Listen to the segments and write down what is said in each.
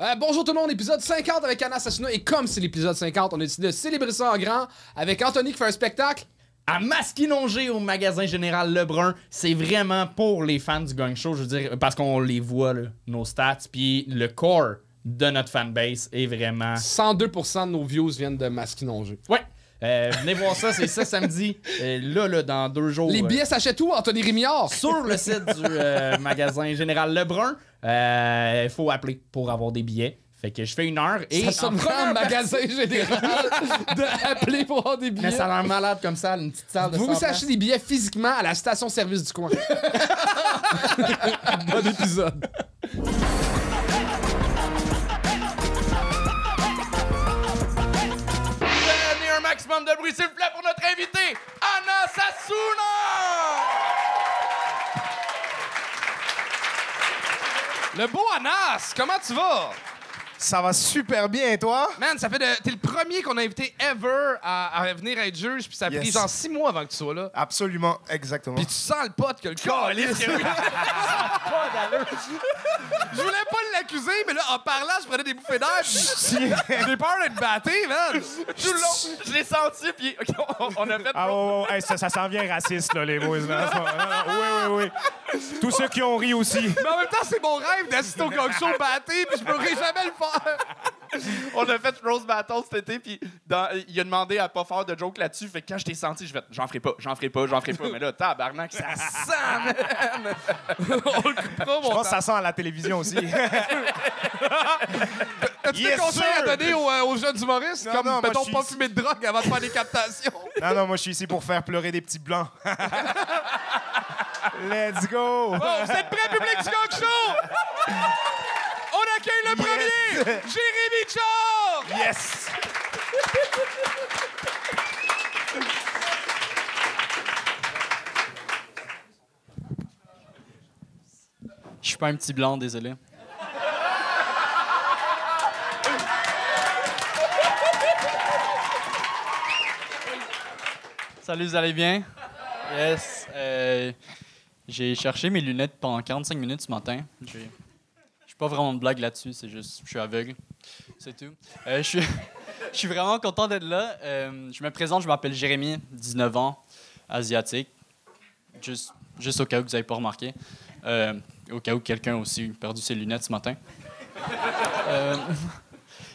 Euh, bonjour tout le monde, épisode 50 avec Anna Assassino. Et comme c'est l'épisode 50, on a décidé de célébrer ça en grand avec Anthony qui fait un spectacle. à Masquinongé au magasin Général Lebrun, c'est vraiment pour les fans du gang show, je veux dire, parce qu'on les voit, là, nos stats, puis le core de notre fanbase est vraiment... 102% de nos views viennent de Masquinongé. Ouais! Euh, venez voir ça, c'est ça samedi. Euh, là, là, dans deux jours. Les euh, billets s'achètent où, Anthony Rémillard? sur le site du euh, magasin Général Lebrun. Il faut appeler pour avoir des billets. Fait que je fais une heure et. Ça en sonne vraiment magasin général de appeler pour avoir des Mais billets. ça a l'air malade comme ça, une petite salle de Vous 100 vous achetez des billets physiquement à la station-service du coin. bon épisode. De bruit, s'il vous plaît, pour notre invité, Anna Sassouna! Le beau Anas, comment tu vas? Ça va super bien, et toi? Man, ça fait de... T'es le premier qu'on a invité ever à, à venir être juge, puis ça a pris genre six mois avant que tu sois là. Absolument, exactement. Puis tu sens le pote que le Je voulais pas l'accuser, mais là, en parlant, je prenais des bouffées d'air, puis j'ai peur d'être batté, man. Tout le long, je l'ai senti, puis ok, on, on a fait. Ah, ouais. Hey, ça, ça s'en vient raciste, là, les boys. Là. Oui, oui, oui. Tous ceux qui ont ri aussi. Mais en même temps, c'est mon rêve d'assister au gang show batté, puis je pourrais jamais le faire. On a fait Rose Battle cet été, puis dans- il a demandé à pas faire de joke là-dessus. Fait que quand je t'ai senti, je vais j'en ferai pas, j'en ferai pas, j'en ferai pas. Mais là, tabarnak, ça sent, man! On le coupera, Je mon pense que ça sent à la télévision aussi. As-tu Yes, des conseils à donner aux, euh, aux jeunes humoristes? Non, comme, non, moi, mettons, je suis pas ici. fumer de drogue avant de faire des captations. non, non, moi, je suis ici pour faire pleurer des petits blancs. Let's go! Bon, vous êtes prêts, public du gang show? Accueille le premier, Jérémy Char! Yes! Je suis pas un petit blanc, désolé. Salut, vous allez bien? Yes. euh, j'ai cherché mes lunettes pendant 45 minutes ce matin. J'ai- pas vraiment de blague là-dessus, c'est juste, je suis aveugle. C'est tout. Euh, je suis je suis vraiment content d'être là. Euh, je me présente, je m'appelle Jérémy, 19 ans, asiatique. Juste, juste au cas où vous n'avez pas remarqué. Euh, au cas où quelqu'un a aussi perdu ses lunettes ce matin.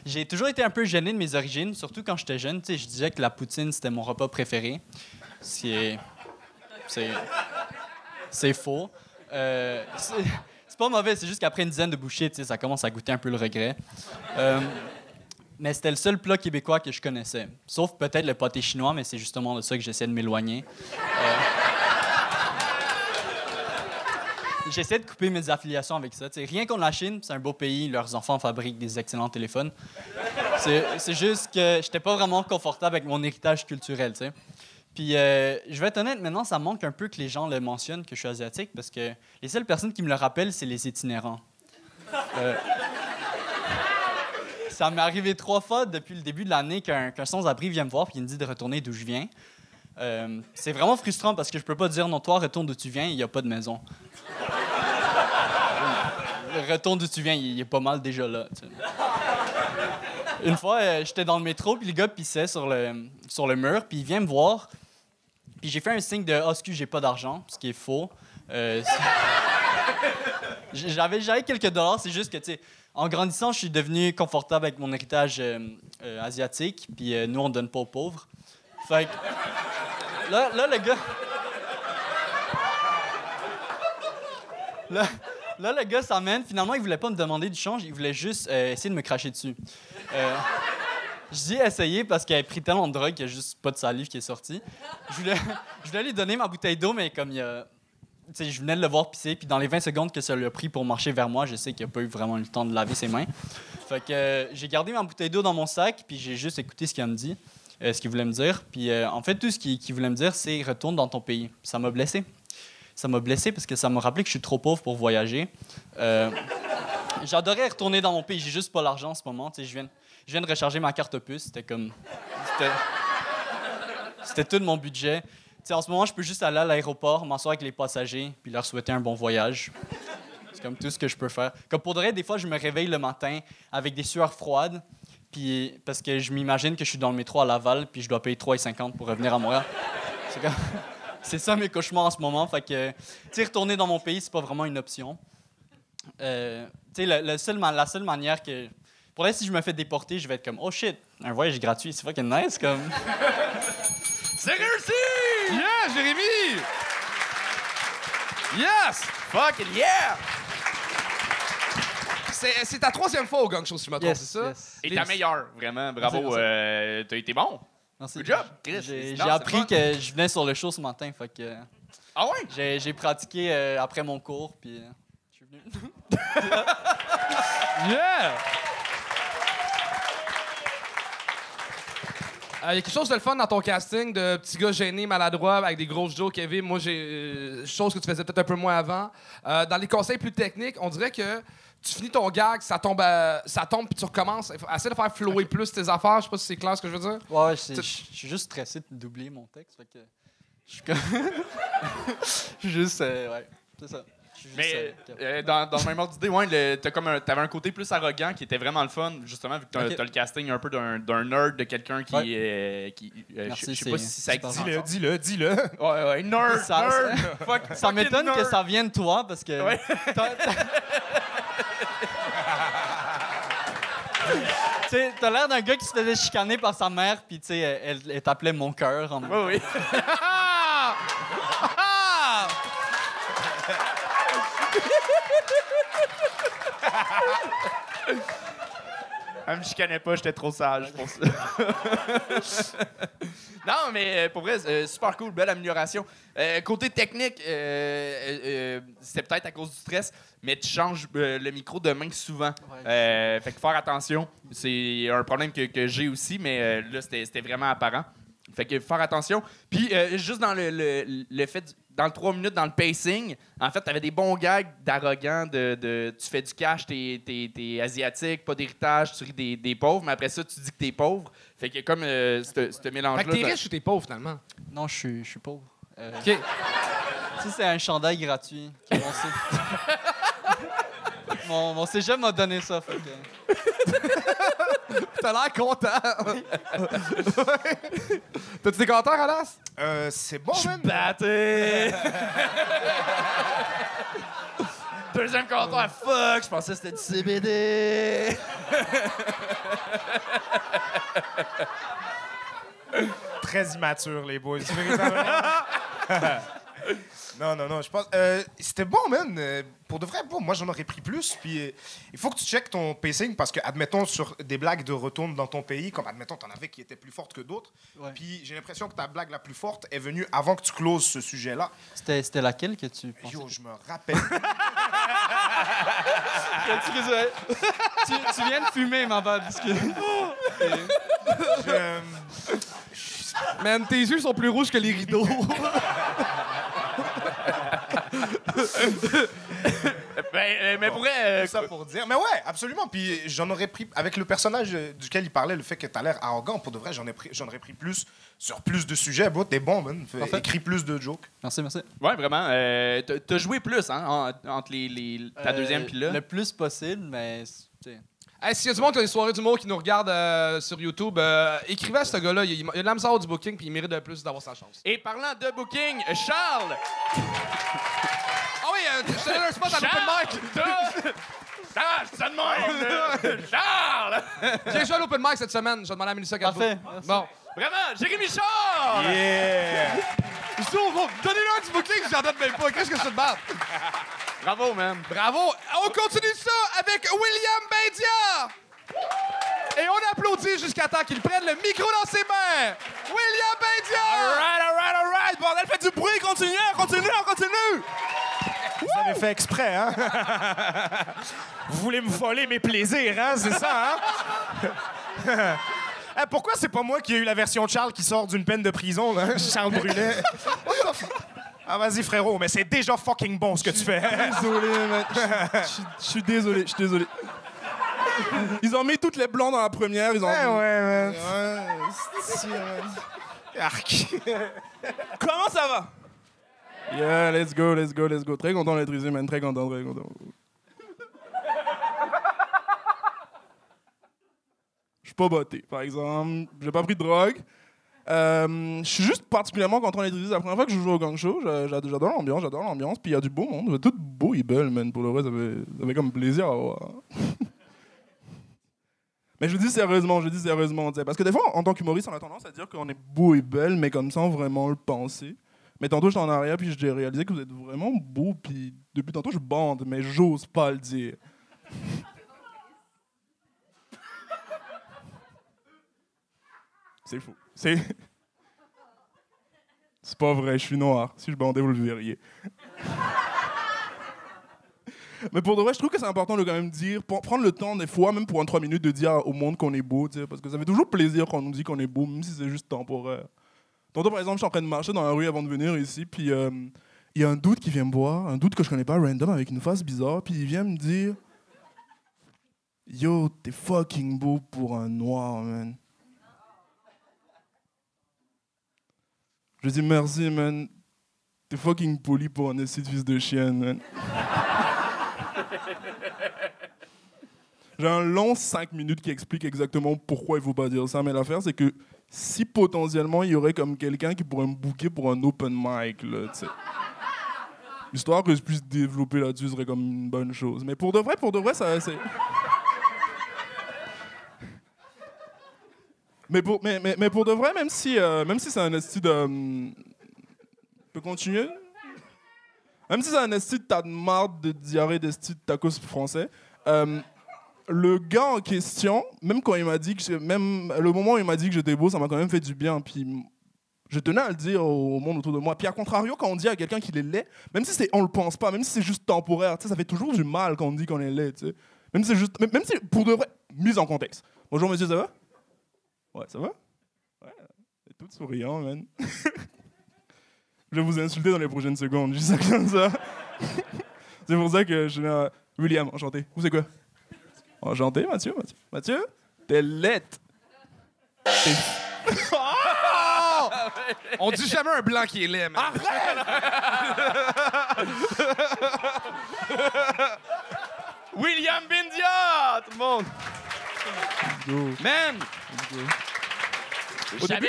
J'ai toujours été un peu gêné de mes origines, surtout quand j'étais jeune. Je disais que la poutine, c'était mon repas préféré. C'est. C'est. C'est faux. Euh, c'est pas mauvais, c'est juste qu'après une dizaine de bouchées, ça commence à goûter un peu le regret. Euh, mais c'était le seul plat québécois que je connaissais. Sauf peut-être le pâté chinois, mais c'est justement de ça que j'essaie de m'éloigner. J'essaie de couper mes affiliations avec ça. Tu sais, rien contre la Chine, c'est un beau pays, leurs enfants fabriquent des excellents téléphones. C'est juste que j'étais pas vraiment confortable avec mon héritage culturel, tu sais. Puis, euh, je vais être honnête, maintenant, ça manque un peu que les gens le mentionnent que je suis asiatique parce que les seules personnes qui me le rappellent, c'est les itinérants. Euh, ça m'est arrivé trois fois depuis le début de l'année qu'un qu'un sans-abri vient me voir et me dit de retourner d'où je viens. Euh, c'est vraiment frustrant parce que je peux pas dire non, toi, retourne d'où tu viens, il n'y a pas de maison. Retourne d'où tu viens, il est pas mal déjà là. Une fois, j'étais dans le métro, puis le gars pissait sur le, sur le mur, puis il vient me voir. Puis j'ai fait un signe de « Ah, excuse, j'ai pas d'argent », ce qui est faux. Euh, j'avais, j'avais quelques dollars, c'est juste que, tu sais, en grandissant, je suis devenu confortable avec mon héritage euh, euh, asiatique, puis nous, on donne pas aux pauvres. Fait que, là, là, le gars... Là, là, le gars s'amène. Finalement, il voulait pas me demander du change, il voulait juste essayer de me cracher dessus. Je dis essayer parce qu'il avait pris tellement de drogue qu'il n'y a juste pas de salive qui est sortie. Je voulais, je voulais lui donner ma bouteille d'eau, mais comme il y a. Tu sais, je venais de le voir pisser, puis dans les 20 secondes que ça lui a pris pour marcher vers moi, je sais qu'il n'a pas eu vraiment le temps de laver ses mains. Fait que euh, j'ai gardé ma bouteille d'eau dans mon sac, puis j'ai juste écouté ce qu'il me dit, euh, ce qu'il voulait me dire. Puis euh, en fait, tout ce qu'il qu'il voulait me dire, c'est retourne dans ton pays. Ça m'a blessé. Ça m'a blessé parce que ça m'a rappelé que je suis trop pauvre pour voyager. J'adorais retourner dans mon pays, j'ai juste pas l'argent en ce moment. Je viens, je viens de recharger ma carte puce, c'était comme. C'était. Tout mon budget. Tu sais, en ce moment, je peux juste aller à l'aéroport, m'asseoir avec les passagers, puis leur souhaiter un bon voyage. comme tout ce que je peux faire. Comme pour de vrai, des fois, je me réveille le matin avec des sueurs froides, puis parce que je m'imagine que je suis dans le métro à Laval, puis je dois payer 3,50 pour revenir à Montréal. C'est comme- C'est ça mes cauchemars en ce moment. Fait que, retourner dans mon pays, c'est pas vraiment une option. Euh, tu sais, le, le seul ma- la seule manière que. Pour vrai, si je me fais déporter, je vais être comme, oh shit, un voyage gratuit, c'est fucking nice, comme. C'est réussi! Yeah, Jérémy! Yes! Fucking yeah! C'est c'est ta troisième fois au gang show, si je me trompe, c'est ça? yes. Et ta meilleure, vraiment. Bravo. Merci, merci. euh, T'as été bon. Merci. Good job, Chris. J'ai C'est- j'ai non, appris fun. que je venais sur le show ce matin, fait que Ah ouais? j'ai j'ai pratiqué euh, après mon cours, puis euh. Yeah! Il y a quelque chose de le fun dans ton casting de petit gars gêné, maladroit, avec des grosses jokes, Kevin. Moi, j'ai. euh, chose que tu faisais peut-être un peu moins avant. Euh, dans les conseils plus techniques, on dirait que tu finis ton gag, ça tombe, à- ça tombe puis tu recommences. Essaie de faire flower plus tes affaires. Je sais pas si c'est clair ce que je veux dire. Ouais, je suis juste stressé d'oublier mon texte, fait que je suis comme. Juste. euh, ouais, c'est ça. Mais euh, dans, dans le même ordre d'idée, ouais, t'avais un côté plus arrogant qui était vraiment le fun, justement, vu que t'as le casting un peu d'un d'un nerd, de quelqu'un qui. Ouais. euh, qui euh, Merci, je sais pas si ça. Dis-le, dis-le, dis-le. Ouais, ouais, nerd, Ça- nerd. Fuck, Ça m'étonne que ça vienne de toi parce que. Ouais. t'as- t'as- l'air d'un gars qui se faisait chicaner par sa mère, puis tu sais, elle, elle t'appelait mon cœur. en- Oui, oui. Elle me chicanait pas, j'étais trop sage pour ça. non, mais euh, pour vrai, euh, super cool, belle amélioration. Euh, côté technique, euh, c'était peut-être à cause du stress, mais tu changes euh, le micro de main souvent. Ouais. Euh, fait que faire attention, c'est un problème que, que j'ai aussi, mais euh, là, c'était vraiment apparent. Fait que faire attention. Puis, euh, juste dans le, le, le fait, dans le 3 minutes, dans le pacing, en fait, tu avais des bons gags d'arrogant, de, de tu fais du cash, t'es es, asiatique, pas d'héritage, tu ris des, des pauvres, mais après ça, tu dis que t'es pauvre. Fait que comme euh, ce ce mélange-là. Fait que t'es ça- riche ou t'es pauvre, finalement? Non, je suis, je suis pauvre. Euh, OK. Ça, c'est un chandail gratuit. mon, mon, cégep m'a donné ça. Fait que... T'as l'air content. T'as-tu des commentaires, Alas? Euh, c'est bon, man. Batté! Deuxième commentaire, fuck, je pensais que c'était du CBD. Très immature, les boys. Non, non, non, je pense. euh, C'était bon, man. Euh, Pour de vrai, bon, moi, j'en aurais pris plus. Puis, euh, il faut que tu checkes ton pacing parce que, admettons, sur des blagues de retourne dans ton pays, comme, admettons, t'en avais qui étaient plus fortes que d'autres. Ouais. Puis, j'ai l'impression que ta blague la plus forte est venue avant que tu closes ce sujet-là. C'était, c'était laquelle que tu pensais? Yo, je me rappelle. tu, tu viens de fumer, ma bad. parce que- je- Man, tes yeux sont plus rouges que les rideaux. Ben, euh, mais pour vrai, euh, ça pour dire. Mais ouais, absolument. Puis j'en aurais pris, avec le personnage euh, duquel il parlait, le fait que t'as l'air arrogant, pour de vrai, j'en ai pris, j'en aurais pris plus sur plus de sujets. Bon, t'es bon, man. Fais- Parfait. Écris plus de jokes. Merci, merci. ouais, vraiment. euh, t'as- joué plus, hein, en- entre les, les- ta Euh, deuxième puis là. Le plus possible, mais. c'est- tu sais, Hey, S'il y a du monde qui a des soirées d'humour qui nous regarde euh, sur YouTube, euh, écrivez à ce gars-là. Il, il a de la misère du booking puis il mérite de plus d'avoir sa chance. Et parlant de booking, Charles! Ah oui, euh, je te donne un spot à l'open mic. Charles! Ça de même! là. Charles! J'ai joué à l'open mic cette semaine. Je vais demander à Mélissa. Parfait. merci. Bon. Vraiment, Jérémy Charles! Yeah! Je trouve, bon, Donnez-leur du booking, j'en donne même pas. Qu'est-ce que je te demande? Bravo, man. Bravo! On continue ça avec William Bendia! Et on applaudit jusqu'à temps qu'il prenne le micro dans ses mains! William Bendia! Alright, alright, alright! Bordel, faites du bruit! Continuez, continuez, on continue! Vous avez fait exprès, hein? Vous voulez me voler mes plaisirs, hein? C'est ça, hein? Eh, pourquoi c'est pas moi qui ai eu la version de Charles qui sort d'une peine de prison, là? Charles Brunet. Ah, vas-y, frérot, mais c'est déjà fucking bon ce que tu fais. Désolé, mec. Je suis désolé, je suis désolé. Ils ont mis toutes les blancs dans la première. Ils ont. Eh ouais, man. Ouais, Arc. Comment ça va? Yeah, let's go, let's go, let's go. Très content d'être ici, man. Très content, très content. Je suis pas botté, par exemple. J'ai pas pris de drogue. Euh, je suis juste particulièrement content d'être ici. C'est la première fois que je joue au gang show. J'a- j'a- J'adore l'ambiance, j'adore l'ambiance. Puis il y a du beau monde. Tout beau et belle, man. Pour le vrai, ça fait, ça fait comme plaisir à voir. mais je dis sérieusement, je dis sérieusement. Parce que des fois, en tant qu'humoriste, on a tendance à dire qu'on est beau et belle, mais comme sans vraiment le penser. Mais tantôt, j'étais en arrière, puis j'ai réalisé que vous êtes vraiment beau. Puis depuis tantôt, je bande, mais j'ose pas le dire. C'est faux. C'est. C'est pas vrai, je suis noir. Si je bandais, vous le verriez. Mais pour de vrai, je trouve que c'est important de quand même dire, prendre le temps des fois, même pour un 3 minutes, de dire au monde qu'on est beau, sais, parce que ça fait toujours plaisir quand on nous dit qu'on est beau, même si c'est juste temporaire. Tantôt, par exemple, je suis en train de marcher dans la rue avant de venir ici, puis euh, il y a un doute qui vient me voir, un doute que je connais pas, random, avec une face bizarre, puis il vient me dire Yo, t'es fucking beau pour un noir, man. Je dis merci, man. T'es fucking poli pour un esti de fils de chienne, man. J'ai un long 5 minutes qui explique exactement pourquoi il faut pas dire ça, mais l'affaire, c'est que si potentiellement il y aurait comme quelqu'un qui pourrait me booker pour un open mic, là, tu sais. Histoire que je puisse développer là-dessus serait comme une bonne chose. Mais pour de vrai, pour de vrai, ça, c'est. Mais pour, mais, mais, mais pour de vrai, même si, euh, si c'est un esti de. hum, peut continuer? Même si c'est un esti de tas de marde de diarrhée d'esti de tacos français, euh, le gars en question, même quand il m'a dit que. Même le moment où il m'a dit que j'étais beau, ça m'a quand même fait du bien. Puis je tenais à le dire au monde autour de moi. Puis à contrario, quand on dit à quelqu'un qu'il est laid, même si c'est, on le pense pas, même si c'est juste temporaire, ça fait toujours du mal quand on dit qu'on est laid, tu sais. Même si c'est juste. Même si, pour de vrai, mise en contexte. Bonjour monsieur, ça va? Ouais, ça va? Ouais, t'es toute souriant, man. je vais vous insulter dans les prochaines secondes, juste ça comme ça. c'est pour ça que je suis là. William, enchanté. Vous c'est quoi? Enchanté, Mathieu, Mathieu. Mathieu, t'es lettre. On dit jamais un blanc qui est laid, man. William Bindia, tout le monde. Man!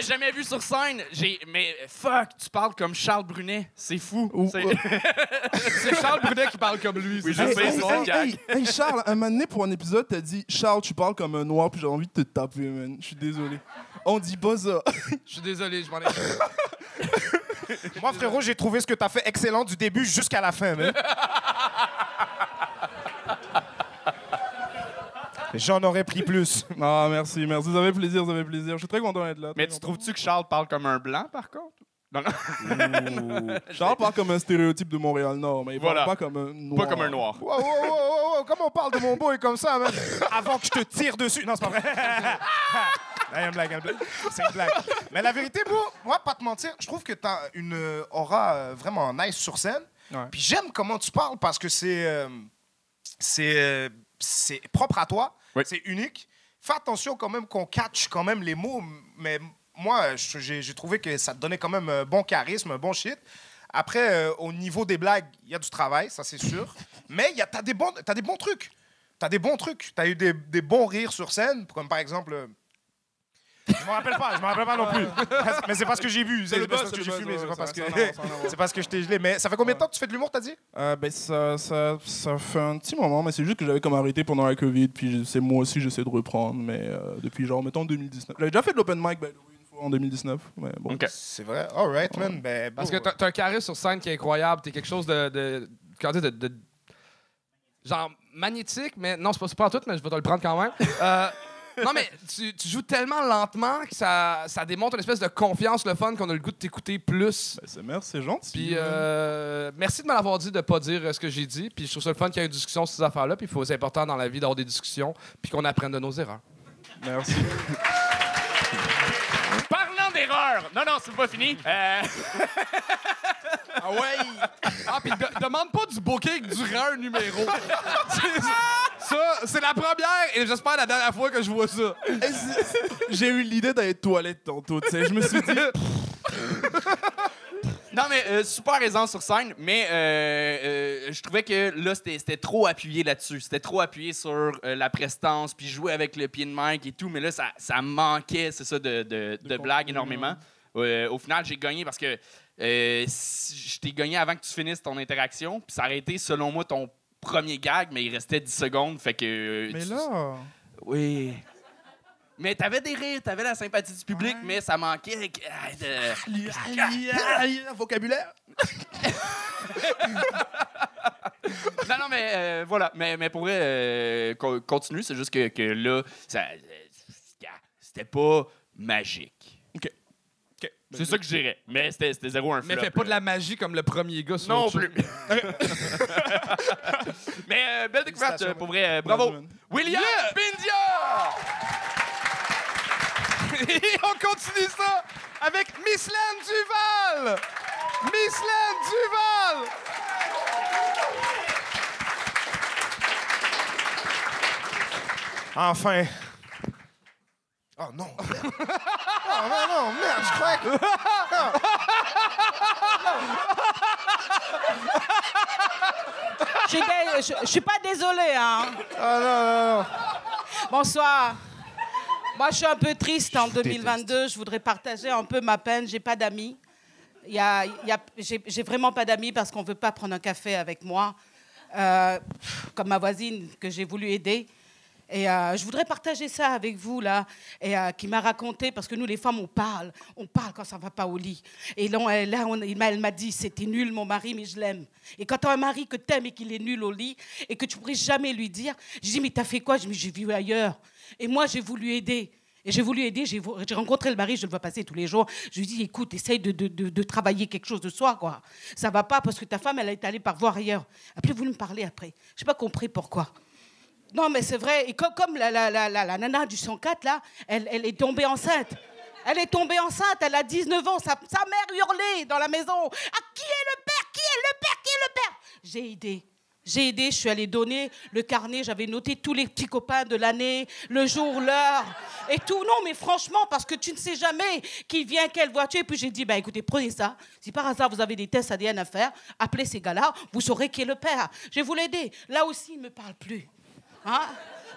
Jamais vu sur scène. J'ai mais fuck, tu parles comme Charles Brunet, c'est fou. C'est- C'est Charles Brunet qui parle comme lui. Oui, je ça. sais, c'est gag. hey, hey, Charles, un moment donné, pour un épisode, t'as dit Charles, tu parles comme un noir, puis j'ai envie de te taper, man. Je suis désolé. On dit pas ça. Je suis désolé, je m'en ai. Moi, frérot, j'ai trouvé ce que t'as fait excellent du début jusqu'à la fin, man. J'en aurais pris plus. Ah, merci, merci. Ça fait plaisir, ça fait plaisir. Je suis très content d'être là. Mais tu trouves-tu que Charles parle comme un blanc, par contre? Non, non. Charles parle comme un stéréotype de Montréal-Nord, mais il Voilà. parle pas comme un noir. Pas comme un noir. Wow, wow, wow, wow, wow, comment on parle de mon boy comme ça, man? Avant que je te tire dessus. Non, c'est pas vrai. Non, il y a une blague, il y a une blague. C'est une blague. Mais la vérité, bro, moi, pas te mentir, je trouve que t'as une euh, aura euh, vraiment nice sur scène. Ouais. Puis j'aime comment tu parles parce que c'est euh, c'est euh, c'est propre à toi, Oui. c'est unique. Fais attention quand même qu'on catch quand même les mots, mais moi, j'ai trouvé que ça te donnait quand même un bon charisme, un bon shit. Après, euh, au niveau des blagues, il y a du travail, ça c'est sûr. Mais t'as des, bons, des bons trucs. T'as des bons trucs. T'as eu des, des bons rires sur scène, comme par exemple. Je me rappelle pas, je me rappelle pas non plus. Mais c'est parce que j'ai bu, c'est le parce que j'ai fumé, c'est pas parce que c'est parce que je t'ai gelé. Mais ça fait combien de temps que tu fais de l'humour, t'as dit? Euh, ben, ça, ça, ça fait un petit moment, mais c'est juste que j'avais comme arrêté pendant la COVID, puis c'est moi aussi, j'essaie de reprendre, mais euh, depuis genre, mettons, 2019. J'avais déjà fait de l'open mic, by the way, une fois en 2019, mais bon. OK. C'est vrai. All right, man. Ben, Parce que t'as un charisme sur scène qui est incroyable. T'es quelque chose de. de dire, de, de- genre magnétique, mais non, c'est pas, pas en tout, mais je vais te le prendre quand même. Euh, non, mais tu, tu joues tellement lentement que ça, ça démontre une espèce de confiance, le fun, qu'on a le goût de t'écouter plus. Ben, c'est merci, c'est gentil. Puis man. euh, merci de me l'avoir dit de pas dire euh, ce que j'ai dit. Puis je trouve ça le fun qu'il y ait une discussion sur ces affaires-là. Puis il faut- c'est important dans la vie d'avoir des discussions. Puis qu'on apprenne de nos erreurs. Merci. Parlant d'erreur! Non, non, c'est pas fini. Euh, Ah ouais! Ah, puis de- demande pas du booking durant un numéro. C'est- ça, c'est la première et j'espère la dernière fois que je vois ça. J'ai eu l'idée d'aller aux toilettes tantôt, tu sais. Je me suis dit. Non, mais euh, super aisant sur scène, mais euh, euh, je trouvais que là, c'était c'était trop appuyé là-dessus. C'était trop appuyé sur euh, la prestance, puis jouer avec le pied de mic et tout. Mais là, ça, ça manquait, c'est ça, de, de, de blagues énormément. Euh, au final, j'ai gagné parce que euh, si- je t'ai gagné avant que tu finisses ton interaction, puis ça aurait été, selon moi, ton premier gag, mais il restait 10 secondes, fait que... euh, Mais tu- là. Oui. Mais t'avais des rires, t'avais la sympathie du public, mais ça manquait de... vocabulaire. Non, non, mais euh, voilà. Mais, mais pour vrai, euh, co- continue. C'est juste que, que là, ça, euh, c'était pas magique. C'est ça que je dirais. Mais c'était zéro un Mais flop, fais pas là. de la magie comme le premier gars sur Non plus. mais euh, belle découverte, euh, pour vrai. euh, bravo. William Pindia! Et on continue ça avec Miss Laine Duval! Miss Laine Duval! Enfin. Oh non. merde. Oh non, non, merde, je crois que. Je je- je suis pas désolée, hein. Ah non, non, non. Bonsoir. Moi, je suis un peu triste en 2022. Je voudrais partager un peu ma peine. J'ai pas d'amis. Y a, y a- j'ai j'ai vraiment pas d'amis parce qu'on veut pas prendre un café avec moi, Euh, comme ma voisine que j'ai voulu aider. Et euh, je voudrais partager ça avec vous, là, euh, qui m'a raconté, parce que nous, les femmes, on parle, on parle quand ça ne va pas au lit. Et là, elle m'a dit, c'était nul, mon mari, mais je l'aime. Et quand tu as un mari que tu aimes et qu'il est nul au lit, et que tu pourrais jamais lui dire, je dis, mais t'as fait quoi? Je dis, j'ai vu ailleurs. Et moi, j'ai voulu aider. Et j'ai voulu aider, j'ai rencontré le mari, je le vois passer tous les jours. Je lui dis, écoute, essaye de travailler quelque chose de soi, quoi. Ça va pas parce que ta femme, elle est allée par voir ailleurs. Après, vous me parler après. Je n'ai pas compris pourquoi. Non, mais c'est vrai. Et co- comme la, la, la, la, la nana du 104, là, elle, elle est tombée enceinte. Elle est tombée enceinte, elle a 19 ans. Sa, sa mère hurlait dans la maison. Ah, qui est le père? Qui est le père? Qui est le père? J'ai aidé. J'ai aidé, je suis allée donner le carnet, j'avais noté tous les petits copains de l'année, le jour, l'heure et tout. Non, mais franchement, parce que tu ne sais jamais qui vient, quelle voiture. Et puis j'ai dit, bah, écoutez, prenez ça. Si par hasard vous avez des tests ADN à faire, appelez ces gars-là, vous saurez qui est le père. Je vais vous l'aider. Là aussi, il ne me parle plus. Hein?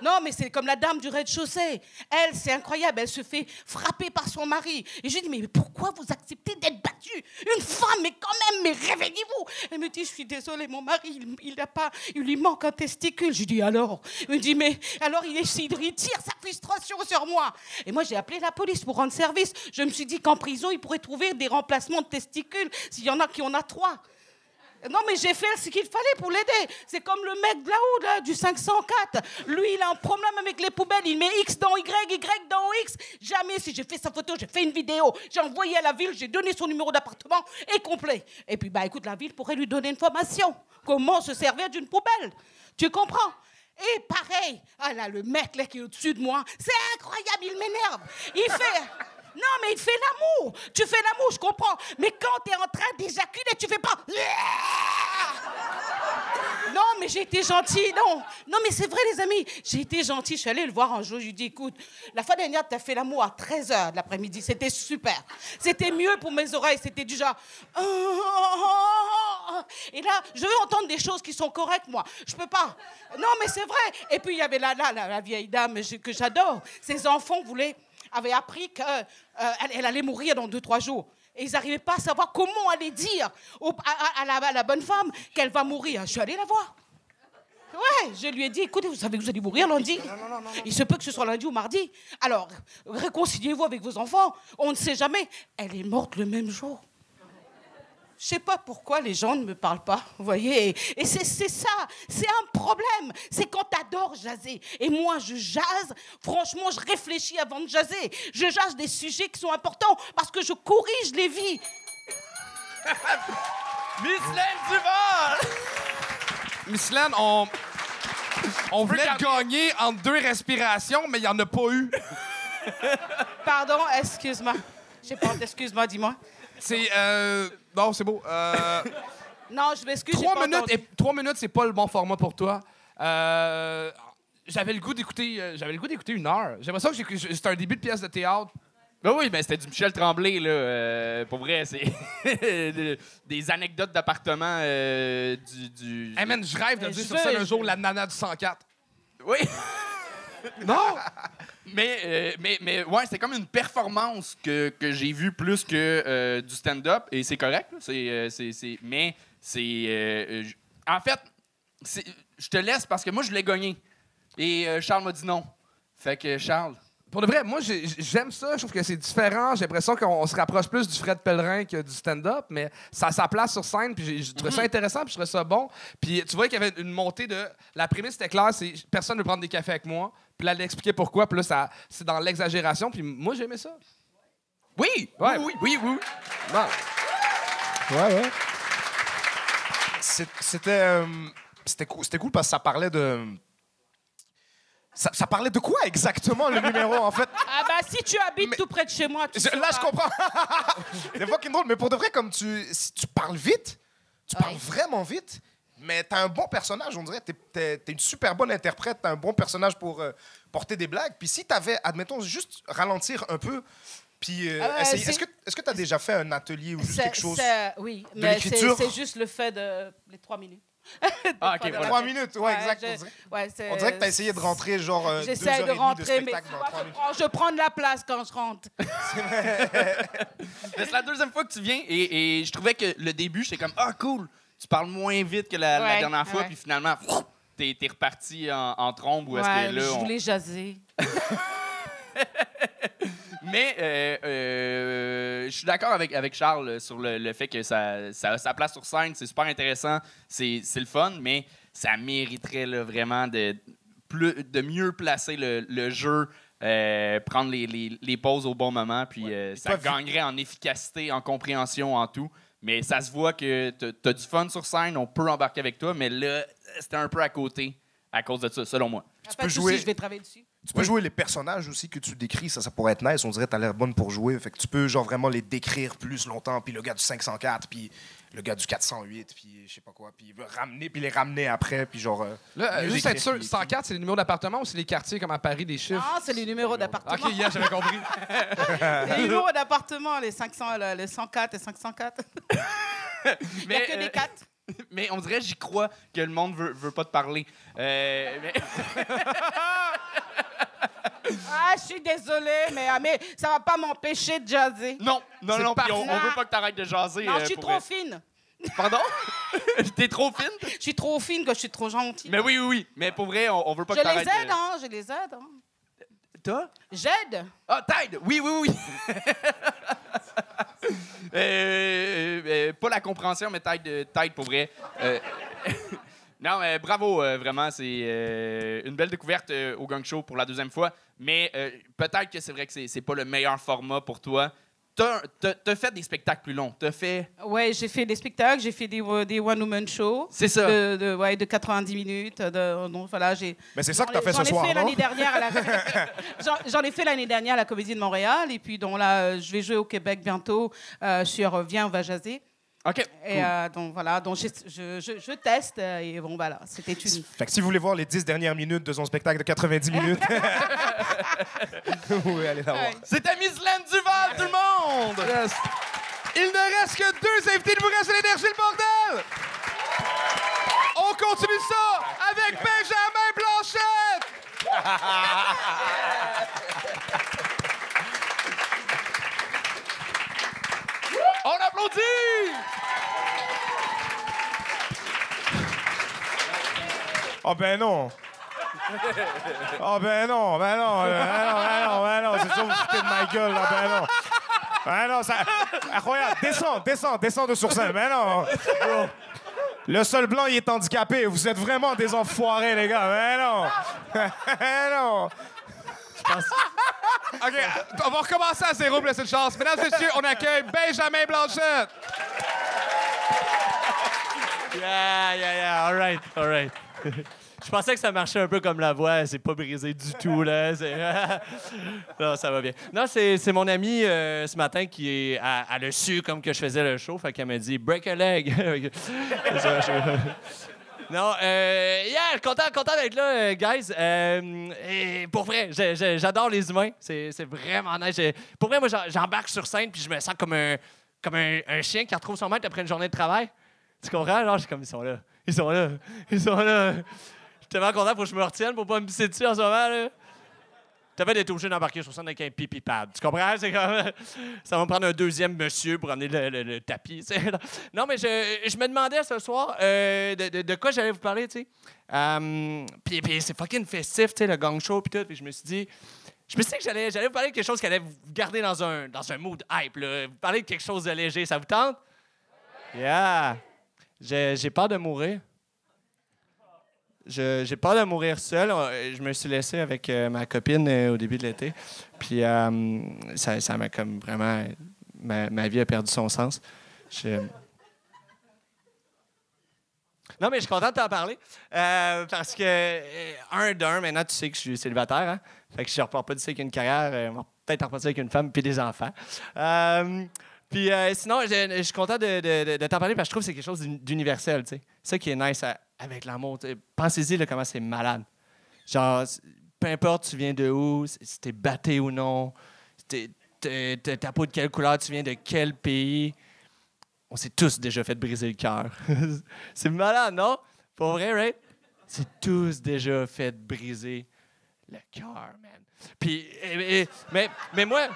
Non, mais c'est comme la dame du rez-de-chaussée. Elle, c'est incroyable, elle se fait frapper par son mari. Et je lui dis, mais pourquoi vous acceptez d'être battue Une femme, mais quand même, mais réveillez-vous. Elle me dit, je suis désolée, mon mari, il, il, a pas, il lui manque un testicule. Je lui dis, alors? Il me dit, mais alors il, est, il tire sa frustration sur moi. Et moi, j'ai appelé la police pour rendre service. Je me suis dit qu'en prison, il pourrait trouver des remplacements de testicules s'il y en a qui en a trois. Non, mais j'ai fait ce qu'il fallait pour l'aider. C'est comme le mec de là-haut, là, du 504. Lui, il a un problème avec les poubelles. Il met X dans Y, Y dans X. Jamais, si j'ai fait sa photo, j'ai fait une vidéo. J'ai envoyé à la ville, j'ai donné son numéro d'appartement et complet. Et puis, bah, écoute, la ville pourrait lui donner une formation. Comment se servir d'une poubelle? Tu comprends? Et pareil, ah là, le mec là qui est au-dessus de moi, c'est incroyable, il m'énerve. Il fait. Non, mais il fait l'amour. Tu fais l'amour, je comprends. Mais quand tu es en train d'éjaculer, tu fais pas. Non, mais j'ai été gentil, non. Non, mais c'est vrai, les amis. J'ai été gentil. Je suis allée le voir un jour. Je lui ai dit, écoute, la fois dernière, tu as fait l'amour à 13h de l'après-midi. C'était super. C'était mieux pour mes oreilles. C'était du genre. Et là, je veux entendre des choses qui sont correctes, moi. Je peux pas. Non, mais c'est vrai. Et puis, il y avait là, là, la, la vieille dame que j'adore. Ses enfants voulaient, avaient appris qu'elle elle allait mourir dans deux, trois jours. Et ils n'arrivaient pas à savoir comment aller dire au- à, la, à la bonne femme qu'elle va mourir. Je suis allée la voir. Ouais, je lui ai dit, écoutez, vous savez que vous allez mourir lundi. Il se peut que ce soit lundi ou mardi. Alors, réconciliez-vous avec vos enfants. On ne sait jamais. Elle est morte le même jour. Je sais pas pourquoi les gens ne me parlent pas, vous voyez. Et c'est c'est ça, c'est un problème. C'est quand t'adores jaser. Et moi, je jase. Franchement, je réfléchis avant de jaser. Je jase des sujets qui sont importants parce que je corrige les vies. Miss Laine Duval! Miss Laine, on. On voulait te gagner en deux respirations, mais il n'y en a pas eu. Pardon, excuse-moi. J'ai pas excuse-moi, dis-moi. C'est. Euh... Non, c'est beau. Euh... Non, je m'excuse. j'ai Trois minutes, et trois minutes, c'est pas le bon format pour toi. Euh, J'avais le goût d'écouter, euh, j'avais le goût d'écouter une heure. J'aimerais ça que c'était un début de pièce de théâtre. Ah oui, mais c'était du Michel Tremblay, là. euh, pour vrai, c'est des anecdotes d'appartement euh, du. du... Hey man, je rêve de Mais dire sur veux- un jour la nana du 104. Oui, Non! mais, euh, mais, mais ouais, c'était comme une performance que, que j'ai vue plus que euh, du stand-up, et c'est correct, là, c'est, euh, c'est, c'est- mais c'est. euh, j- en fait, c'est- je te laisse parce que moi, je l'ai gagné. Et euh, Charles m'a dit non. Fait que Charles. Pour de vrai, moi, j'ai- j'aime ça. Je trouve que c'est différent. J'ai l'impression qu'on se rapproche plus du Fred Pellerin que du stand-up, mais ça a sa place sur scène. Puis j'ai- je trouvais ça intéressant, puis je trouvais ça bon. Puis tu vois qu'il y avait une montée de. La prémisse était claire c'est personne ne veut prendre des cafés avec moi. Puis là, elle expliquait pourquoi. Puis là, ça- c'est dans l'exagération. Puis moi, j'aimais ça. Oui! Ouais. Oui, oui, oui, oui. Bon. Ouais, ouais. C'était euh, c'était cool, c'était cool parce que ça parlait de. Ça, ça parlait de quoi exactement le numéro en fait? Ah bah si tu habites Mais- tout près de chez moi, tu Je- Là je comprends. C'est fucking drôle, mais pour de vrai, comme tu, si tu parles vite, tu parles vraiment vite, mais t'as un bon personnage, on dirait. T'es t'es- t'es une super bonne interprète, t'as un bon personnage pour euh, porter des blagues. Puis si t'avais, admettons, juste ralentir un peu, puis euh, Ah essayer- c'est- Est-ce que est-ce que t'as déjà fait un atelier ou juste C'est- quelque chose c'est- Oui, de mais c'est c'est juste le fait de les trois minutes. Ah, ok, voilà. Trois minutes, ouais, exact. je- On dirait, ouais, c'est- on dirait que t'as essayé de rentrer genre euh, deux J'essaie heures de et demie rentrer, de mais je, minutes. prends, je prends de la place quand je rentre. Mais c'est la deuxième fois que tu viens et, et je trouvais que le début, j'étais comme Ah, cool, tu parles moins vite que la, dernière fois, puis finalement, t'es es reparti en, en trombe ou est-ce que là. je on- voulais jaser. Mais euh, euh, je suis d'accord avec, avec Charles sur le, le fait que ça, ça a sa place sur scène, c'est super intéressant, c'est le fun, mais ça mériterait là, vraiment de, plus, de mieux placer le, le jeu. euh, prendre les, les- les pauses au bon moment, puis euh, ça gagnerait en efficacité, en compréhension, en tout. Mais ça se voit que tu as du fun sur scène, on peut embarquer avec toi, mais là, c'était un peu à côté à cause de ça, selon moi. Pas peux jouer- je vais travailler dessus. Tu peux jouer les personnages aussi que tu décris, ça, ça pourrait être nice. On dirait que t'as l'air bonne pour jouer. Fait que tu peux genre vraiment les décrire plus longtemps. Puis le gars du 504, puis le gars du 408, puis je sais pas quoi. Puis ramener, puis les ramener après, puis genre. euh, Là, euh, juste être sûr, puis- 104, c'est les numéros d'appartement ou c'est les quartiers comme à Paris, des chiffres? Non, c'est les numéros d'appartement. Ok, hier, j'avais compris. Les numéros d'appartement, les 500, le- les 104 et 504. Il n'y a Mais, que euh, des 4. Mais on dirait, j'y crois que le monde veut, veut pas te parler. Euh, mais- Ah, je suis désolée, mais, ah, mais ça va pas m'empêcher de jaser. non, non, non, puis on, on veut pas que t'arrêtes de jaser. Non, euh, je suis pour trop vrai. fine. Pardon? T'es trop fine? Je suis trop fine que je suis trop gentille. Mais oui, oui, oui. Mais pour vrai, on, on veut pas je que les t'arrêtes. aide, de- hein, je les aide. Hein. Toi? J'aide. Ah, Tide! Oui, oui, oui. Euh, euh, pas la compréhension, mais Tide, euh, Tide pour vrai. Euh, non, mais bravo, euh, vraiment. C'est euh, une belle découverte euh, au Gang Show pour la deuxième fois. Mais euh, peut-être que c'est vrai que c'est c'est pas le meilleur format pour toi. T'as t'as- t'as fait des spectacles plus longs. T'as fait. Ouais, j'ai fait des spectacles, j'ai fait des, euh, des one-woman shows. C'est ça. De, de- ouais, de 90 minutes. De, donc, voilà, j'ai... Mais c'est ça que t'as ai- fait ce j'en ai soir, fait l'année dernière à la... J'en- J'en ai fait l'année dernière à la Comédie de Montréal. Et puis, donc là, euh, je vais jouer au Québec bientôt euh, sur Viens, on va jaser. OK. Et euh, donc voilà, donc je, je, je- je teste. euh, Et bon, voilà, c'était une... Fait que si vous voulez voir les 10 dernières minutes de son spectacle de 90 minutes, oui, allez la voir. C'était Miss Laine Duval, tout le monde! Yes. Il ne reste que deux invités. Il vous reste l'énergie, le bordel! On continue ça avec Benjamin Blanchette! On applaudit! Oh ben non! Oh ben non, ben non, euh, ben non, ben non, ben non, c'est sûr vous foutez de ma gueule, là, ben non. Ben non, ça... Incroyable, descends, descends, descends de sur scène, ben non. Bro. Le seul blanc, il est handicapé, vous êtes vraiment des enfoirés, les gars, ben non. Ben non. OK, on va recommencer à zéro pour laisser une chance. Mesdames et messieurs, on accueille Benjamin Blanchette. Yeah, yeah, yeah. All right, all right. Je pensais que ça marchait un peu comme la voix. C'est pas brisé du tout, là. Non, ça va bien. Non, c'est mon amie euh, ce matin qui est, elle a su comme que je faisais le show. Fait qu'elle m'a dit « break a leg ». Non, euh, yeah, content, content d'être là, euh, guys. Euh, et pour vrai, j'adore les humains. C'est vraiment nice. Pour vrai, moi, j'embarque sur scène puis je me sens comme un, comme un, chien qui retrouve son maître après une journée de travail. Tu comprends? Genre, je comme, ils sont là. Ils sont là. Ils sont là. Je suis tellement content pour que je me retienne pour pas me pisser dessus en ce moment, là. T'avais d'être obligé d'embarquer sur scène avec un pipi pad. Tu comprends? C'est comme. Ça va me prendre un deuxième monsieur pour amener le, le- tapis. tu. Non, mais je, je me demandais ce soir euh, de, de- quoi j'allais vous parler, tu sais. Euh, puis, puis c'est fucking festif, tu sais, le gang show, puis tout. Je me suis dit. Je me suis dit que j'allais, vous parler de quelque chose qui allait vous garder dans un, dans un mood hype. Vous parler de quelque chose de léger. Ça vous tente? Yeah! J'ai peur de mourir. J'ai peur de mourir seul. Euh, Je me suis laissé avec euh, ma copine euh, au début de l'été. Puis euh, ça, m'a comme vraiment. Ma, ma vie a perdu son sens. Non, mais je suis content de t'en parler. parce que, un d'un, maintenant, tu sais que je suis célibataire. Hein? Fait que je ne repars pas d'ici avec une carrière. peut-être repartir avec une femme puis des enfants. Puis sinon, je, je suis content de, de- de- t'en parler parce que je trouve que c'est quelque chose d'uni- d'universel. sais. Ça qui est nice à- avec l'amour. Pensez-y comment c'est malade. Genre, peu importe tu viens de où, si t'es batté ou non, si ta peau de quelle couleur, tu viens de quel pays, on s'est tous déjà fait briser le cœur. c'est malade, non? Pour vrai, right? C'est tous déjà fait briser le cœur, man. Puis, mais, mais moi,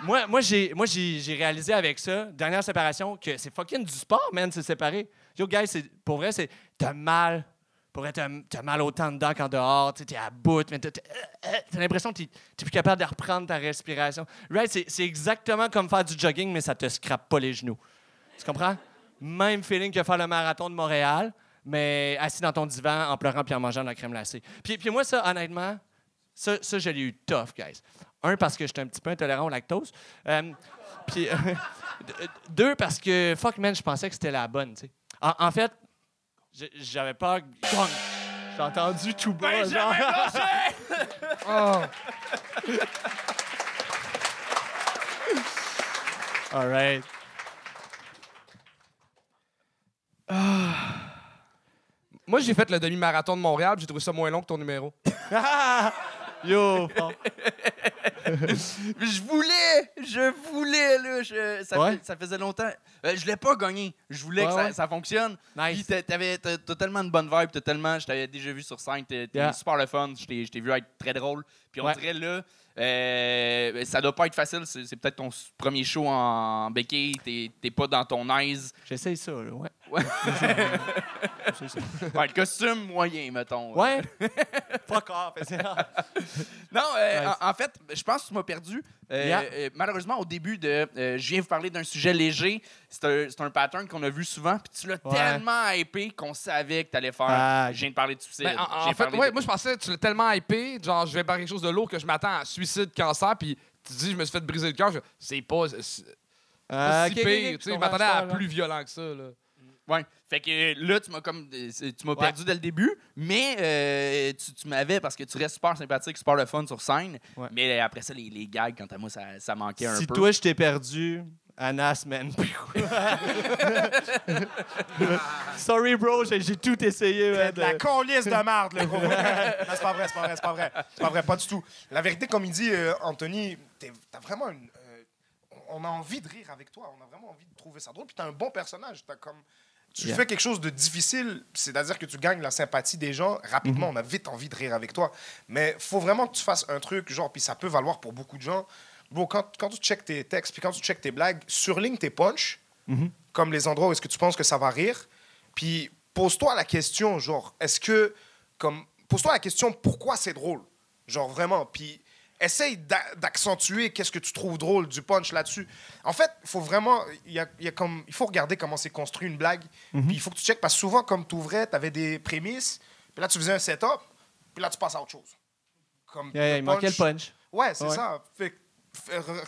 moi, moi j'ai, moi j'ai, réalisé avec ça, dernière séparation, que c'est fucking du sport, man, se séparer. Yo, guys, pour vrai, c'est, t'as mal. Pour vrai, t'as, mal autant dedans qu'en dehors. Tu T'es à bout, mais t'as, t'as- euh, l'impression que t'es, t'es plus capable de reprendre ta respiration. Right? C'est, exactement comme faire du jogging, mais ça te scrape pas les genoux. Tu comprends? Même feeling que faire le marathon de Montréal, mais assis dans ton divan en pleurant puis en mangeant de la crème glacée. Puis, puis moi, ça, honnêtement, ça, ça je l'ai eu tough, guys. Un, parce que j'étais un petit peu intolérant au lactose. Euh, puis, deux, parce que, fuck, man, je pensais que c'était la bonne, tu sais. En, en fait, j'avais peur... Gong! J'ai entendu tout bas, genre... All right. Moi, j'ai fait le demi-marathon de Montréal, puis j'ai trouvé ça moins long que ton numéro. Yo! Je voulais, je voulais, là. je- ça, Ouais. fait- ça faisait longtemps. Euh, je l'ai pas gagné. Je voulais Ouais, que ça, ouais. ça fonctionne. Nice. Puis t'a- t'avais- t'as tellement de bonne vibe, t'as tellement. Je t'avais déjà vu sur scène, t'es Yeah. super le fun. Je t'ai vu être très drôle. Puis on dirait là, euh, ça doit pas être facile. C'est peut-être ton premier show en béquille. T'es t'es pas dans ton aise. J'essaye ça, là, ouais. Ouais. Ouais, le costume moyen, mettons. Ouais? Fuck off! Non, euh, Nice. en, en fait, je pense que tu m'as perdu. Euh, Yeah. euh, malheureusement, au début de. euh, je viens vous parler d'un sujet léger. C'est un, un pattern qu'on a vu souvent. Puis tu l'as Ouais. tellement hypé qu'on savait que tu allais faire. Ah, je viens de parler de suicide. Ben, en, fait, ouais, de- moi, je pensais que tu l'as tellement hypé, genre, je vais parler quelque chose de lourd que je m'attends à suicide, cancer, puis tu dis, je me suis fait briser le cœur. je- C'est pas, c'est pas Ah, si ok, ok, pire. ok, tu sais, je m'attendais à plus violent que ça. Là. Ouais. Fait que euh, là, tu m'as comme. euh, Tu m'as Ouais. perdu dès le début, mais euh, tu, tu m'avais parce que tu restes super sympathique, super le fun sur scène. Ouais. Mais après ça, les, les gags, quant à moi, ça, ça manquait un Si peu. toi, je t'ai perdu, Anas, man. Sorry, bro, j'ai tout essayé, man. La colisse de marde, le gros. Non, c'est pas vrai, c'est pas vrai, c'est pas vrai. C'est pas vrai, pas du tout. La vérité, comme il dit, euh, Anthony, t'es- t'as vraiment une. euh, on a envie de rire avec toi. On a vraiment envie de trouver ça drôle. Puis t'as un bon personnage. T'as comme. Tu Yeah. fais quelque chose de difficile, c'est-à-dire que tu gagnes la sympathie des gens rapidement. On a vite envie de rire avec toi. Mais faut vraiment que tu fasses un truc, genre, puis ça peut valoir pour beaucoup de gens. Bon, quand, quand tu checkes tes textes, puis quand tu checkes tes blagues, surligne tes punchs, comme les endroits où est-ce que tu penses que ça va rire. Puis pose-toi la question, genre, est-ce que, comme, pose-toi la question pourquoi c'est drôle, genre vraiment. Puis essaye d'a- d'accentuer qu'est-ce que tu trouves drôle du punch là-dessus. En fait, il faut vraiment, il y a, y a comme, il faut regarder comment c'est construit une blague. Puis il faut que tu checkes parce que souvent, comme tu ouvrais, tu avais des prémices, puis là tu faisais un setup, puis là tu passes à autre chose. Comme Yeah, yeah, le il manquait le punch. Ouais, c'est Ouais. ça. Fait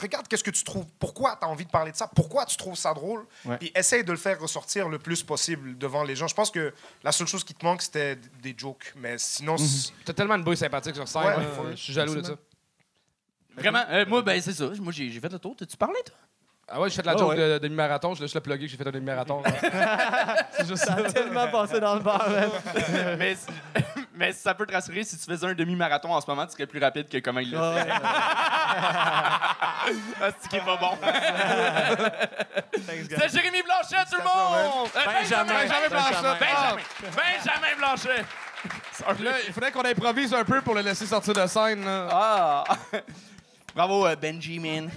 regarde qu'est-ce que tu trouves, pourquoi tu as envie de parler de ça, pourquoi tu trouves ça drôle, Ouais. puis essaye de le faire ressortir le plus possible devant les gens. Je pense que la seule chose qui te manque, c'était des jokes, mais sinon, c'est- T'as tellement une bouille sympathique sur scène. Ouais, faut- je suis jaloux de ça. Vraiment, euh, moi, ben, c'est ça. Moi, j'ai j'ai fait le tour. T'as-tu parlé, toi? Ah ouais, fais de la Ah joke ouais. de demi-marathon. Je laisse le plugger que j'ai fait un demi-marathon. c'est juste Ça tellement passé dans le bar, man. mais, si- mais ça peut te rassurer, si tu faisais un demi-marathon en ce moment, tu serais plus rapide que comment il l'a fait. Ah, c'est qui est pas bon. C'est Jérémy Blanchet, tout le monde! Euh, Benjamin. Benjamin Blanchet. Benjamin. Benjamin. Benjamin Blanchet. Là, il faudrait qu'on improvise un peu pour le laisser sortir de scène. Là, Ah! Bravo, euh, Benjamin.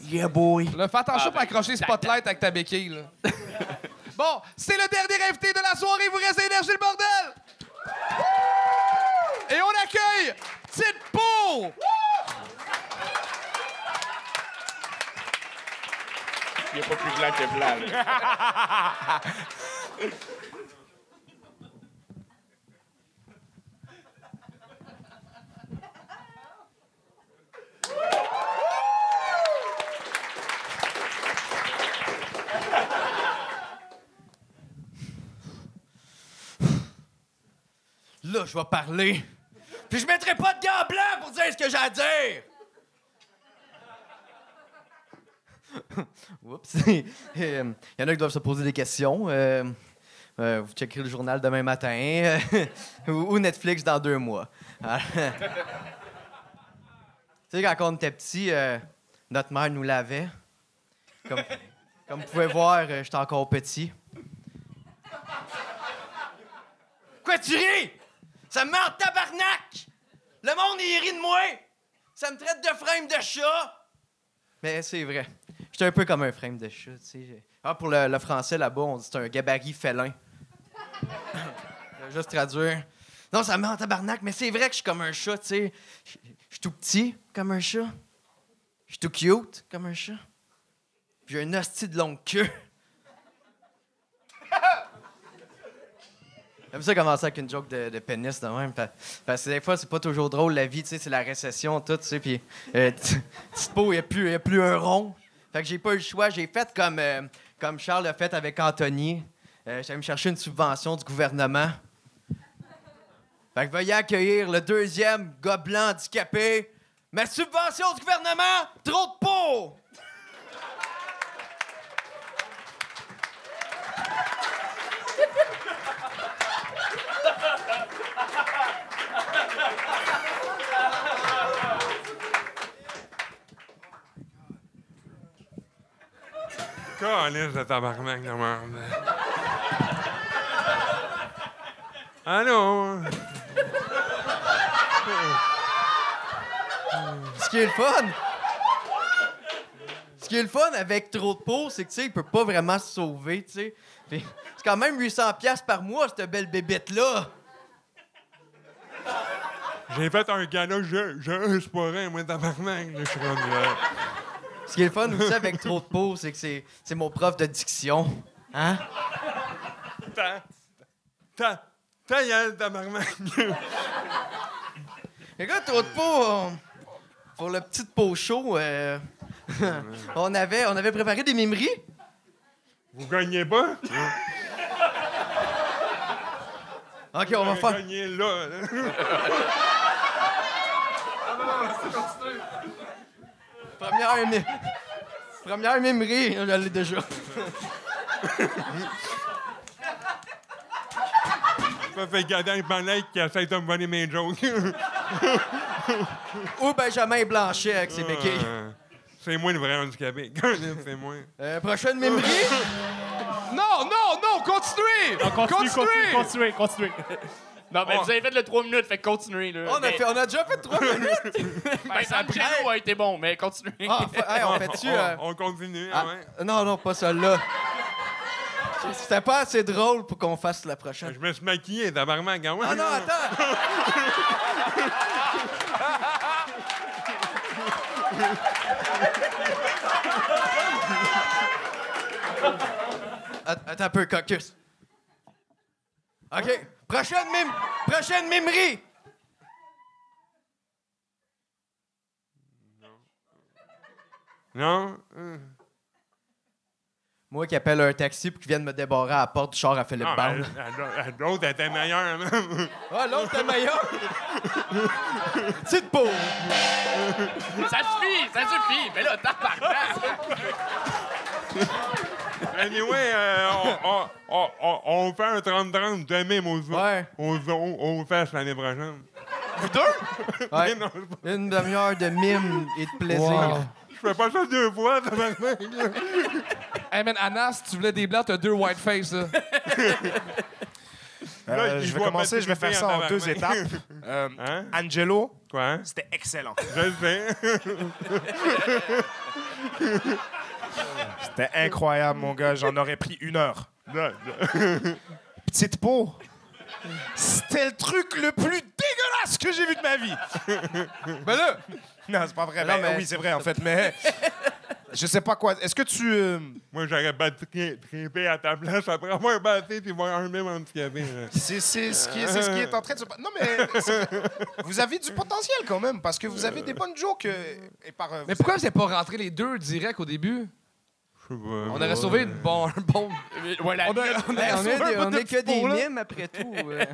Yeah, boy. Là, fais attention Ah, pour accrocher le spotlight avec ta béquille. Là. bon, c'est le dernier invité de la soirée. Vous restez énergie le bordel! Et on accueille Tite Poul! Il est pas plus blanc que blanc. là. Je vais parler. Puis je mettrai pas de gants blancs pour dire ce que j'ai à dire. Oups. Il y en a qui doivent se poser des questions. Euh, euh, vous checkerez le journal demain matin euh, ou, ou Netflix dans deux mois. Tu sais, quand on était petit, euh, notre mère nous lavait. Comme, comme vous pouvez voir, euh, j'étais encore petit. Quoi, tu ris? Ça me met en tabarnak! Le monde, il rit de moi! Ça me traite de frame de chat! Mais c'est vrai. J'étais un peu comme un frame de chat, tu sais. Ah, pour le, français, là-bas, on dit c'est un gabarit félin. Juste traduire. Non, ça me met en tabarnak, mais c'est vrai que je suis comme un chat, tu sais. Je suis tout petit, comme un chat. Je suis tout cute, comme un chat. J'ai une hostie de longue queue. J'aime ça commencer avec une joke de, pénis de même. pa- Parce que des fois, c'est pas toujours drôle, la vie, tu sais, c'est la récession, tout, tu sais. Puis, euh, il n'y a, plus- un rond. Fait que j'ai pas eu le choix. J'ai fait comme, euh, comme Charles l'a fait avec Anthony. Euh, J'allais me chercher une subvention du gouvernement. Fait que veuillez accueillir le deuxième blanc handicapé. Ma subvention du gouvernement, trop de peau! Calice de tabarnak de merde. Allô? Ce qui est le fun. Ce qui est le fun avec trop de peau, c'est que tu sais, il peut pas vraiment se sauver, tu sais. C'est quand même 800 pièces par mois cette belle bébête là. J'ai fait un gala, je, je, c'est pas moi, tabarnak. Je suis rendu là. Ce qui est le fun aussi avec trop de peau, c'est que c'est c'est mon prof de diction. Hein? Ta, ta, ta gueule, tabarnak. Écoute, trop de peau, on- pour le petit peau chaud, euh, on, avait, on avait préparé des mimeries. Vous gagnez pas? OK, on va Vous faire. là. Première, mi- Première mimerie, je l'ai déjà. Ça fait garder un qui essaie de me voler mes jokes. Ou Benjamin Blanchet avec ses béquilles. Euh, C'est moi le vrai handicapé. C'est moi. Euh, prochaine mimerie. Non, non, non, continuez! Continue, Continuez! continuez, continuez, continuez. Non, mais vous avez fait le 3 minutes, fait que continuez. Là. On a, Mais- fait, on a déjà fait trois minutes. Ben, Angelo a été bon, mais continuez. Ah, fa- hey, on fait-tu. euh, On, on continue, ah, ouais. Non, non, pas celle-là. C'était pas assez drôle pour qu'on fasse la prochaine. Je me suis maquillé, tabarnak. Ah, ouais, Ah non, attends! Attends un peu, caucus. OK. Prochaine mime... Prochaine mimerie! Non? euh, Moi qui appelle un taxi pour qu'il vienne me débarrer à la porte du char à Philippe Ah, L'autre était meilleure, même. Ah, l'autre était meilleur. Petite peau. Ça suffit, ça suffit. Mais là, tabarnak. Anyway, euh, on, on, on, on, on fait un 30-30 demain aux, Ouais. aux, aux, aux fesses l'année prochaine. Vous deux? Ouais. Non, c'est pas- Une demi-heure de mime et de plaisir. Je fais pas ça deux fois, tabarnak. Hey man, Anna, si tu voulais des blancs, t'as deux white face, là. Euh, je vais commencer, je vais faire ça en deux étapes. Euh, Hein? Angelo, hein? c'était excellent. Je le sais. C'était incroyable, mon gars. J'en aurais pris une heure. Là, là. Petite peau. C'était le truc le plus dégueulasse que j'ai vu de ma vie. Ben là, Non, c'est pas vrai. Non, Ben, mais- Oui, c'est vrai, en fait, mais... Je sais pas quoi. Est-ce que tu... euh, Moi, j'aurais trippé à ta place après avoir battu puis voir un même handicapé. C'est c'est ce, qui est- c'est ce qui est en train de se passer. Non, mais vous avez du potentiel quand même, parce que vous avez des bonnes jokes. euh, et par, euh, mais pourquoi vous n'êtes pas rentré les deux direct au début? On aurait sauvé une bon, un bon. Ouais, la On a- minute- on a- Ben, on sauvé est, un des- bout on de est que des là. mimes après tout. euh.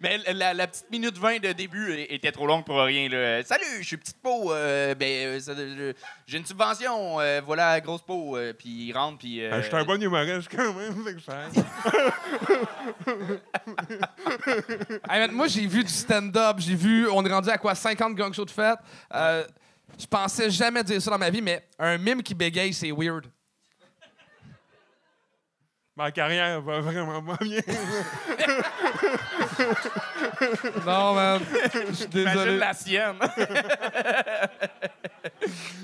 Mais la, la petite minute 20 de début était trop longue pour rien. Là. Salut, je suis petite peau. euh, ben, euh, ça- euh, j'ai une subvention. euh, voilà, grosse peau. euh, puis il rentre. Puis. euh, Ah, Je suis un bon humoriste quand même, fait que ça aide. Hey, man, moi, j'ai vu du stand-up. J'ai vu. On est rendu à quoi 50 gang shows de fête. Euh, je pensais jamais dire ça dans ma vie, mais un mime qui bégaye, c'est weird. Ma carrière va vraiment pas bien. Non, man. Je suis désolé. la sienne.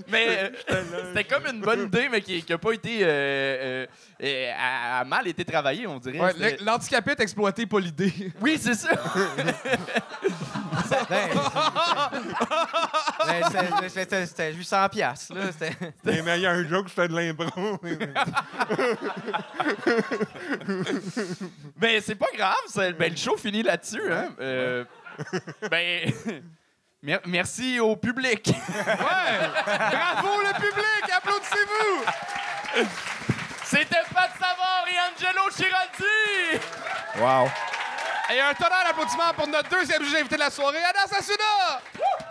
mais euh, c'était comme une bonne idée, mais qui n'a pas été. euh, euh, a, a mal été travaillée, on dirait. Ouais, L'handicapé est exploité, pas l'idée. oui, c'est ça. C'était- C'était 800 piastres. là, Les meilleurs jokes, c'était de l'impro. mais c'est pas grave. ça- ben, le show finit là-dessus. Hein. Euh, ben. mer- Merci au public. Bravo, le public! Applaudissez-vous! C'était Pat Savard et Angelo Chiraldi! Wow. Et un tonnerre d'applaudissements pour notre deuxième juge invité de la soirée, Anna Sassuna!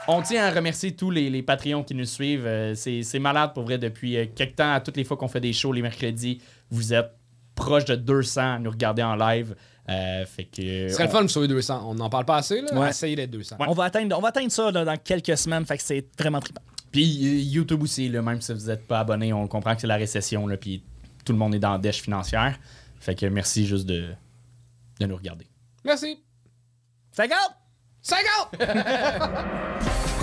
On tient à remercier tous les, les Patreons qui nous suivent. Euh, c'est c'est malade pour vrai depuis euh, quelques temps. À toutes les fois qu'on fait des shows les mercredis, vous êtes proche de 200 à nous regarder en live. Euh, fait que. Ce serait le on- fun de sauver 200. On n'en parle pas assez, là. Ouais. Essayez d'être 200. On, va atteindre, on va atteindre ça là, dans quelques semaines, fait que c'est vraiment trippant. Puis euh, YouTube aussi, là, même si vous n'êtes pas abonné, on comprend que c'est la récession, là, puis tout le monde est dans la dèche financière. Fait que merci juste de, de nous regarder. Merci. 50! 50!